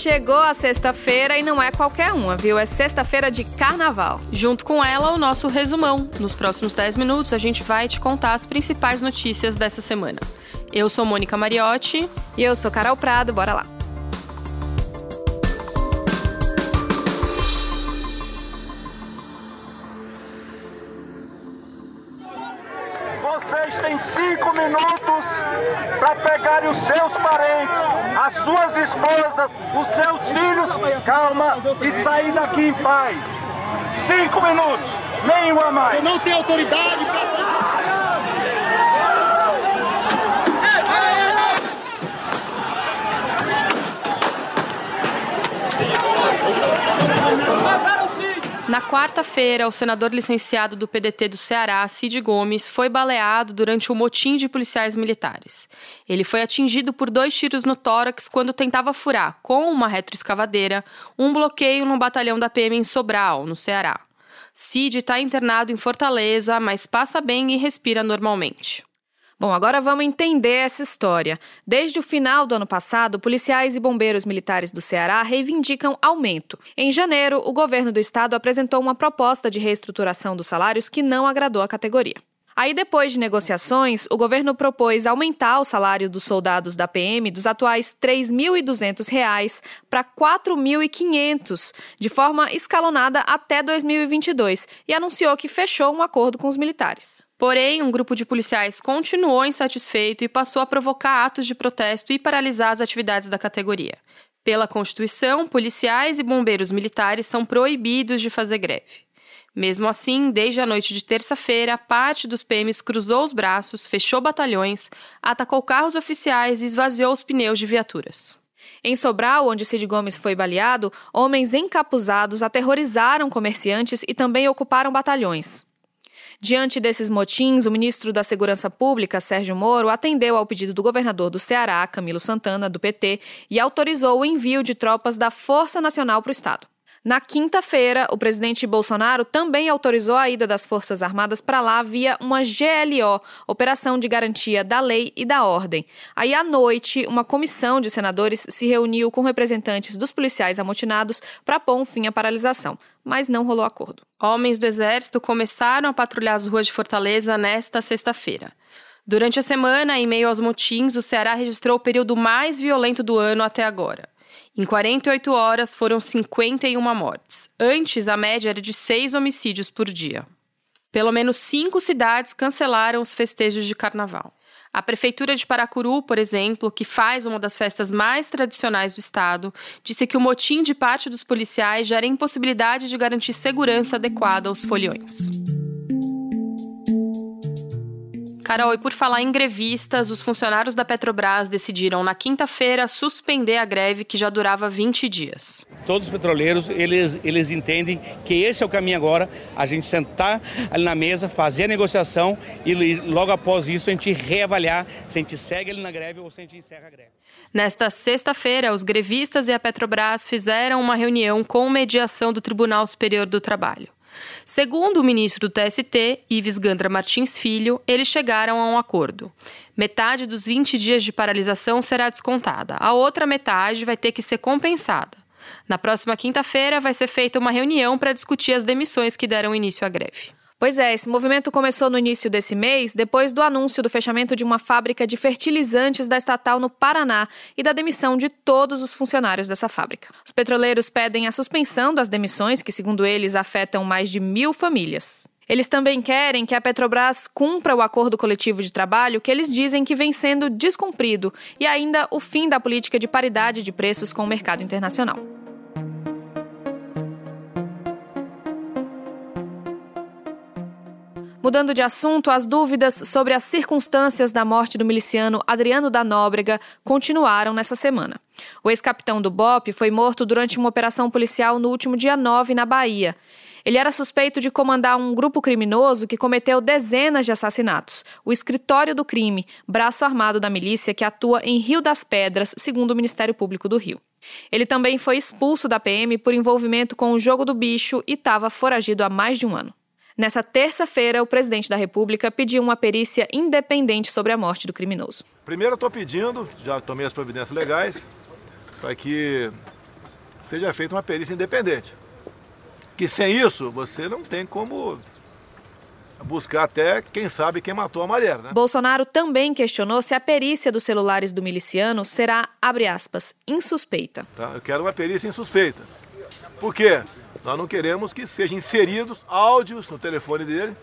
chegou a sexta-feira e não é qualquer uma, viu? É sexta-feira de carnaval. Junto com ela, o nosso resumão. Nos próximos 10 minutos, a gente vai te contar as principais notícias dessa semana. Eu sou Mônica Mariotti. E eu sou Carol Prado, bora lá. Vocês têm cinco minutos para pegarem os seus parentes, as suas esposas, os seus filhos, calma, e sair daqui em paz. Cinco minutos, nenhuma mais. Eu não tenho autoridade para. Na quarta-feira, o senador licenciado do PDT do Ceará, Cid Gomes, foi baleado durante o um motim de policiais militares. Ele foi atingido por dois tiros no tórax quando tentava furar, com uma retroescavadeira, um bloqueio no batalhão da PM em Sobral, no Ceará. Cid está internado em Fortaleza, mas passa bem e respira normalmente. Bom, agora vamos entender essa história. Desde o final do ano passado, policiais e bombeiros militares do Ceará reivindicam aumento. Em janeiro, o governo do estado apresentou uma proposta de reestruturação dos salários que não agradou a categoria. Aí, depois de negociações, o governo propôs aumentar o salário dos soldados da PM dos atuais R$ 3.200 para R$ 4.500, de forma escalonada até 2022, e anunciou que fechou um acordo com os militares. Porém, um grupo de policiais continuou insatisfeito e passou a provocar atos de protesto e paralisar as atividades da categoria. Pela Constituição, policiais e bombeiros militares são proibidos de fazer greve. Mesmo assim, desde a noite de terça-feira, parte dos PMs cruzou os braços, fechou batalhões, atacou carros oficiais e esvaziou os pneus de viaturas. Em Sobral, onde Cid Gomes foi baleado, homens encapuzados aterrorizaram comerciantes e também ocuparam batalhões. Diante desses motins, o ministro da Segurança Pública, Sérgio Moro, atendeu ao pedido do governador do Ceará, Camilo Santana, do PT, e autorizou o envio de tropas da Força Nacional para o estado. Na quinta-feira, o presidente Bolsonaro também autorizou a ida das Forças Armadas para lá via uma GLO, Operação de Garantia da Lei e da Ordem. Aí, à noite, uma comissão de senadores se reuniu com representantes dos policiais amotinados para pôr um fim à paralisação, mas não rolou acordo. Homens do Exército começaram a patrulhar as ruas de Fortaleza nesta sexta-feira. Durante a semana, em meio aos motins, o Ceará registrou o período mais violento do ano até agora. Em 48 horas foram 51 mortes. Antes, a média era de seis homicídios por dia. Pelo menos cinco cidades cancelaram os festejos de carnaval. A prefeitura de Paracuru, por exemplo, que faz uma das festas mais tradicionais do estado, disse que o motim de parte dos policiais gera impossibilidade de garantir segurança adequada aos foliões. Carol, e por falar em grevistas, os funcionários da Petrobras decidiram na quinta-feira suspender a greve que já durava 20 dias. Todos os petroleiros, eles, eles entendem que esse é o caminho agora, a gente sentar ali na mesa, fazer a negociação e logo após isso a gente reavaliar se a gente segue ali na greve ou se a gente encerra a greve. Nesta sexta-feira, os grevistas e a Petrobras fizeram uma reunião com mediação do Tribunal Superior do Trabalho. Segundo o ministro do TST, Ives Gandra Martins Filho, eles chegaram a um acordo. Metade dos 20 dias de paralisação será descontada, a outra metade vai ter que ser compensada. Na próxima quinta-feira vai ser feita uma reunião para discutir as demissões que deram início à greve. Pois é, esse movimento começou no início desse mês, depois do anúncio do fechamento de uma fábrica de fertilizantes da estatal no Paraná e da demissão de todos os funcionários dessa fábrica. Os petroleiros pedem a suspensão das demissões, que, segundo eles, afetam mais de mil famílias. Eles também querem que a Petrobras cumpra o acordo coletivo de trabalho que eles dizem que vem sendo descumprido e ainda o fim da política de paridade de preços com o mercado internacional. Mudando de assunto, as dúvidas sobre as circunstâncias da morte do miliciano Adriano da Nóbrega continuaram nessa semana. O ex-capitão do BOP foi morto durante uma operação policial no último dia 9 na Bahia. Ele era suspeito de comandar um grupo criminoso que cometeu dezenas de assassinatos. O Escritório do Crime, braço armado da milícia que atua em Rio das Pedras, segundo o Ministério Público do Rio. Ele também foi expulso da PM por envolvimento com o jogo do bicho e estava foragido há mais de um ano. Nessa terça-feira, o presidente da República pediu uma perícia independente sobre a morte do criminoso. Primeiro, eu estou pedindo, já tomei as providências legais, para que seja feita uma perícia independente. Que sem isso você não tem como buscar até quem sabe quem matou a Marielle. Né? Bolsonaro também questionou se a perícia dos celulares do miliciano será, abre aspas, insuspeita. Tá? Eu quero uma perícia insuspeita. Por quê? Nós não queremos que sejam inseridos áudios no telefone dele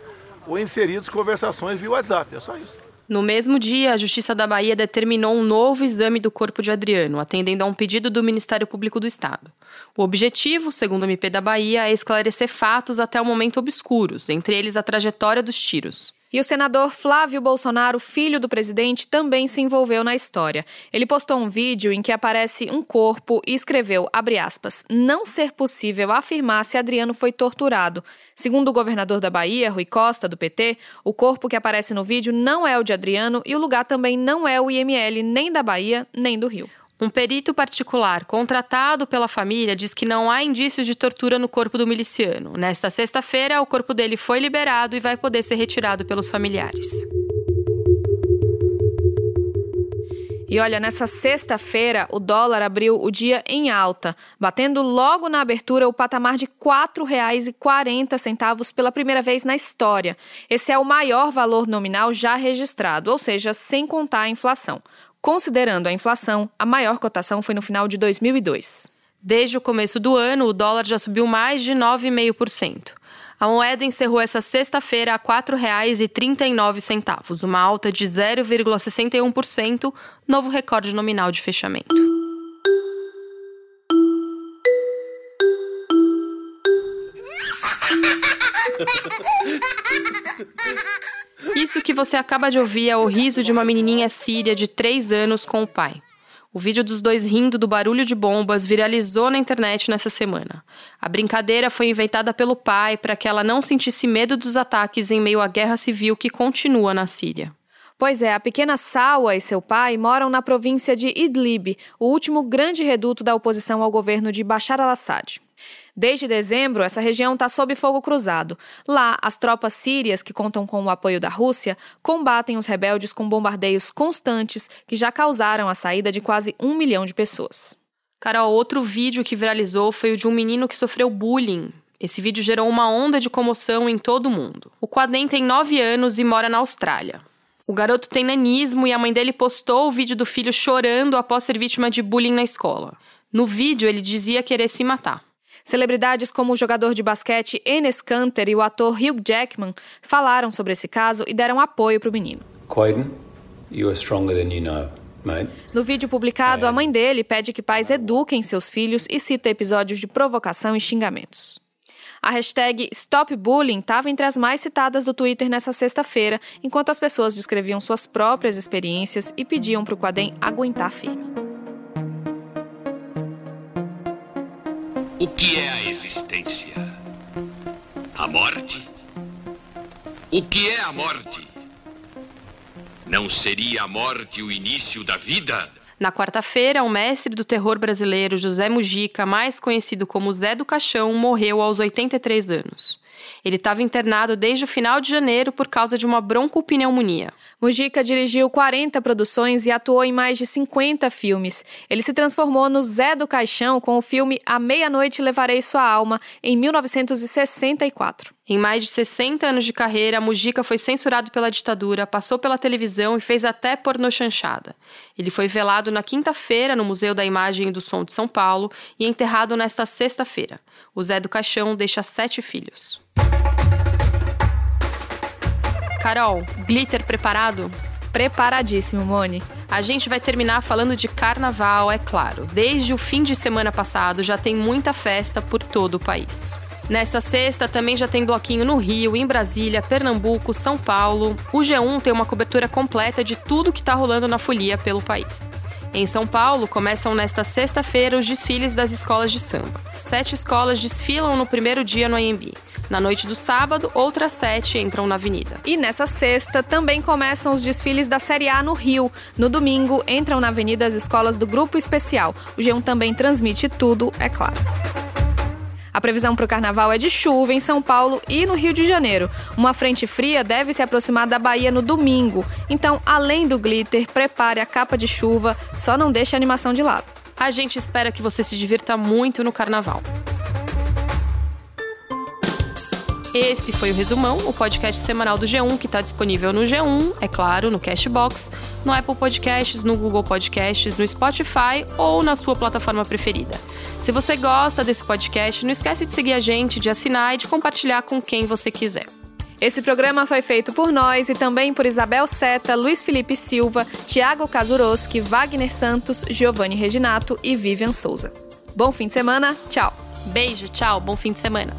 ou inseridos conversações via WhatsApp. É só isso. No mesmo dia, a Justiça da Bahia determinou um novo exame do corpo de Adriano, atendendo a um pedido do Ministério Público do Estado. O objetivo, segundo o MP da Bahia, é esclarecer fatos até o momento obscuros, entre eles a trajetória dos tiros. E o senador Flávio Bolsonaro, filho do presidente, também se envolveu na história. Ele postou um vídeo em que aparece um corpo e escreveu, aspas, não ser possível afirmar se Adriano foi torturado. Segundo o governador da Bahia, Rui Costa, do PT, o corpo que aparece no vídeo não é o de Adriano e o lugar também não é o IML nem da Bahia, nem do Rio. Um perito particular contratado pela família diz que não há indícios de tortura no corpo do miliciano. Nesta sexta-feira, o corpo dele foi liberado e vai poder ser retirado pelos familiares. E olha, nessa sexta-feira, o dólar abriu o dia em alta, batendo logo na abertura o patamar de R$ 4,40 pela primeira vez na história. Esse é o maior valor nominal já registrado, ou seja, sem contar a inflação. Considerando a inflação, a maior cotação foi no final de 2002. Desde o começo do ano, o dólar já subiu mais de 9,5%. A moeda encerrou essa sexta-feira a R$ 4,39, uma alta de 0,61%, novo recorde nominal de fechamento. Isso que você acaba de ouvir é o riso de uma menininha síria de 3 anos com o pai. O vídeo dos dois rindo do barulho de bombas viralizou na internet nessa semana. A brincadeira foi inventada pelo pai para que ela não sentisse medo dos ataques em meio à guerra civil que continua na Síria. Pois é, a pequena Sawa e seu pai moram na província de Idlib, o último grande reduto da oposição ao governo de Bashar al-Assad. Desde dezembro, essa região está sob fogo cruzado. Lá, as tropas sírias, que contam com o apoio da Rússia, combatem os rebeldes com bombardeios constantes que já causaram a saída de quase um milhão de pessoas. Carol, outro vídeo que viralizou foi o de um menino que sofreu bullying. Esse vídeo gerou uma onda de comoção em todo o mundo. O Quadem tem 9 anos e mora na Austrália. O garoto tem nanismo e a mãe dele postou o vídeo do filho chorando após ser vítima de bullying na escola. No vídeo, ele dizia querer se matar. Celebridades como o jogador de basquete Enes Kanter e o ator Hugh Jackman falaram sobre esse caso e deram apoio para o menino. Quaden, you are stronger than you know. No vídeo publicado, a mãe dele pede que pais eduquem seus filhos e cita episódios de provocação e xingamentos. A hashtag StopBullying estava entre as mais citadas do Twitter nessa sexta-feira, enquanto as pessoas descreviam suas próprias experiências e pediam para o Quadem aguentar firme. O que é a existência? A morte? O que é a morte? Não seria a morte o início da vida? Na quarta-feira, o mestre do terror brasileiro José Mujica, mais conhecido como Zé do Caixão, morreu aos 83 anos. Ele estava internado desde o final de janeiro por causa de uma broncopneumonia. Mujica dirigiu 40 produções e atuou em mais de 50 filmes. Ele se transformou no Zé do Caixão com o filme A Meia-Noite Levarei Sua Alma, em 1964. Em mais de 60 anos de carreira, Mujica foi censurado pela ditadura, passou pela televisão e fez até pornô chanchada. Ele foi velado na quinta-feira no Museu da Imagem e do Som de São Paulo e enterrado nesta sexta-feira. O Zé do Caixão deixa sete filhos. Carol, glitter preparado? Preparadíssimo, Mone. A gente vai terminar falando de carnaval, é claro. Desde o fim de semana passado já tem muita festa por todo o país. Nesta sexta também já tem bloquinho no Rio, em Brasília, Pernambuco, São Paulo. O G1 tem uma cobertura completa de tudo que está rolando na folia pelo país. Em São Paulo, começam nesta sexta-feira os desfiles das escolas de samba. Sete escolas desfilam no primeiro dia no AMB. Na noite do sábado, outras sete entram na avenida. E nessa sexta também começam os desfiles da Série A no Rio. No domingo, entram na avenida as escolas do Grupo Especial. O G1 também transmite tudo, é claro. A previsão para o carnaval é de chuva em São Paulo e no Rio de Janeiro. Uma frente fria deve se aproximar da Bahia no domingo. Então, além do glitter, prepare a capa de chuva, só não deixe a animação de lado. A gente espera que você se divirta muito no carnaval. Esse foi o Resumão, o podcast semanal do G1, que está disponível no G1, é claro, no Cashbox, no Apple Podcasts, no Google Podcasts, no Spotify ou na sua plataforma preferida. Se você gosta desse podcast, não esquece de seguir a gente, de assinar e de compartilhar com quem você quiser. Esse programa foi feito por nós e também por Isabel Seta, Luiz Felipe Silva, Tiago Kazuroski, Wagner Santos, Giovanni Reginato e Vivian Souza. Bom fim de semana, tchau! Beijo, tchau, bom fim de semana!